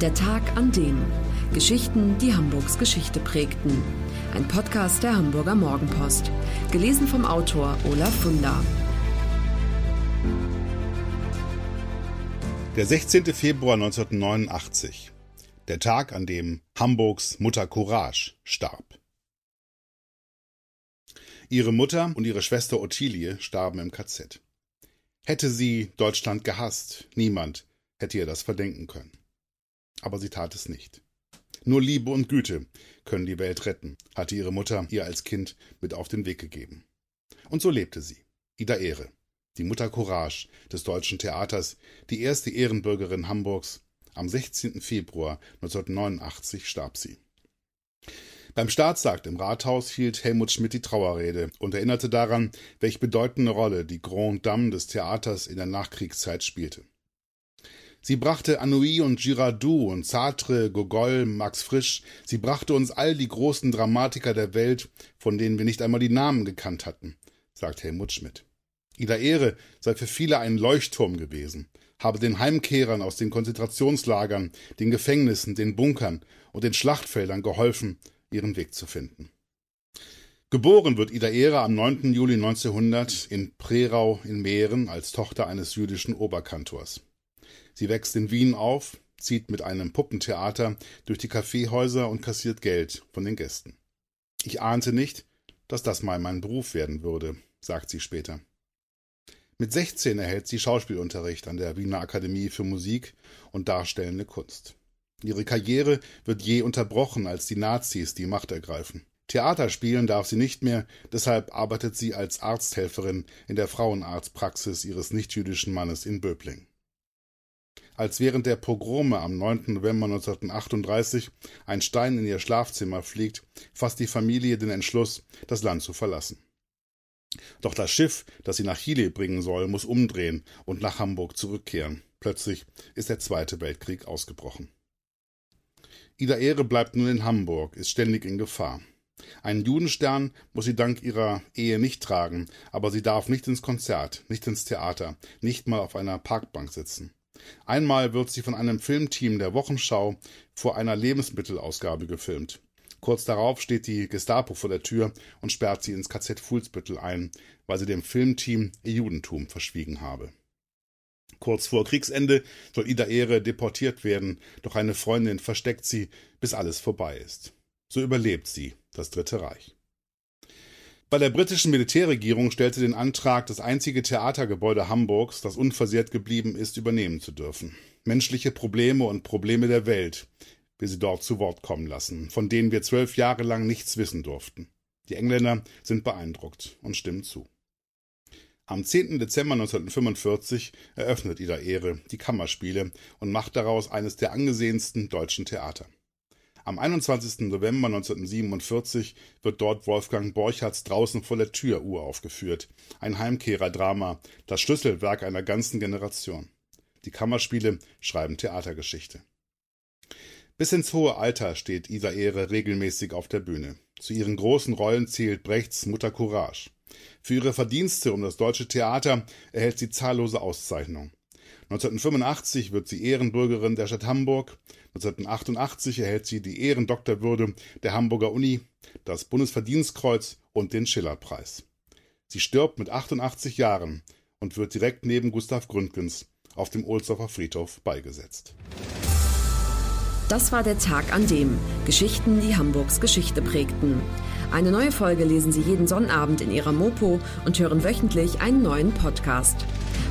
Der Tag an dem. Geschichten, die Hamburgs Geschichte prägten. Ein Podcast der Hamburger Morgenpost. Gelesen vom Autor Olaf Funder. Der 16. Februar 1989. Der Tag, an dem Hamburgs Mutter Courage starb. Ihre Mutter und ihre Schwester Ottilie starben im KZ. Hätte sie Deutschland gehasst, niemand hätte ihr das verdenken können aber sie tat es nicht. Nur Liebe und Güte können die Welt retten, hatte ihre Mutter ihr als Kind mit auf den Weg gegeben. Und so lebte sie. Ida Ehre, die Mutter Courage des deutschen Theaters, die erste Ehrenbürgerin Hamburgs. Am 16. Februar 1989 starb sie. Beim Staatsakt im Rathaus hielt Helmut Schmidt die Trauerrede und erinnerte daran, welch bedeutende Rolle die Grand Dame des Theaters in der Nachkriegszeit spielte. Sie brachte Anouilh und Girardot und Sartre, Gogol, Max Frisch. Sie brachte uns all die großen Dramatiker der Welt, von denen wir nicht einmal die Namen gekannt hatten, sagt Helmut Schmidt. Ida Ehre sei für viele ein Leuchtturm gewesen, habe den Heimkehrern aus den Konzentrationslagern, den Gefängnissen, den Bunkern und den Schlachtfeldern geholfen, ihren Weg zu finden. Geboren wird Ida Ehre am 9. Juli 1900 in Prerau in Mähren als Tochter eines jüdischen Oberkantors. Sie wächst in Wien auf, zieht mit einem Puppentheater durch die Kaffeehäuser und kassiert Geld von den Gästen. Ich ahnte nicht, dass das mal mein Beruf werden würde, sagt sie später. Mit 16 erhält sie Schauspielunterricht an der Wiener Akademie für Musik und Darstellende Kunst. Ihre Karriere wird je unterbrochen, als die Nazis die Macht ergreifen. Theater spielen darf sie nicht mehr, deshalb arbeitet sie als Arzthelferin in der Frauenarztpraxis ihres nichtjüdischen Mannes in Böbling als während der Pogrome am 9. November 1938 ein Stein in ihr Schlafzimmer fliegt, fasst die Familie den Entschluss, das Land zu verlassen. Doch das Schiff, das sie nach Chile bringen soll, muss umdrehen und nach Hamburg zurückkehren. Plötzlich ist der Zweite Weltkrieg ausgebrochen. Ida Ehre bleibt nun in Hamburg, ist ständig in Gefahr. Einen Judenstern muss sie dank ihrer Ehe nicht tragen, aber sie darf nicht ins Konzert, nicht ins Theater, nicht mal auf einer Parkbank sitzen. Einmal wird sie von einem Filmteam der Wochenschau vor einer Lebensmittelausgabe gefilmt. Kurz darauf steht die Gestapo vor der Tür und sperrt sie ins KZ Fuhlsbüttel ein, weil sie dem Filmteam ihr Judentum verschwiegen habe. Kurz vor Kriegsende soll Ida Ehre deportiert werden, doch eine Freundin versteckt sie, bis alles vorbei ist. So überlebt sie das Dritte Reich. Bei der britischen Militärregierung stellte den Antrag, das einzige Theatergebäude Hamburgs, das unversehrt geblieben ist, übernehmen zu dürfen. Menschliche Probleme und Probleme der Welt will sie dort zu Wort kommen lassen, von denen wir zwölf Jahre lang nichts wissen durften. Die Engländer sind beeindruckt und stimmen zu. Am 10. Dezember 1945 eröffnet Ida Ehre die Kammerspiele und macht daraus eines der angesehensten deutschen Theater. Am 21. November 1947 wird dort Wolfgang Borchards Draußen vor der Tür uraufgeführt, ein Heimkehrerdrama, das Schlüsselwerk einer ganzen Generation. Die Kammerspiele schreiben Theatergeschichte. Bis ins hohe Alter steht Isa Ehre regelmäßig auf der Bühne. Zu ihren großen Rollen zählt Brechts Mutter Courage. Für ihre Verdienste um das deutsche Theater erhält sie zahllose Auszeichnungen. 1985 wird sie Ehrenbürgerin der Stadt Hamburg. 1988 erhält sie die Ehrendoktorwürde der Hamburger Uni, das Bundesverdienstkreuz und den Schillerpreis. Sie stirbt mit 88 Jahren und wird direkt neben Gustav Gründgens auf dem Ohlsdorfer Friedhof beigesetzt. Das war der Tag an dem Geschichten, die Hamburgs Geschichte prägten. Eine neue Folge lesen Sie jeden Sonnabend in Ihrer Mopo und hören wöchentlich einen neuen Podcast.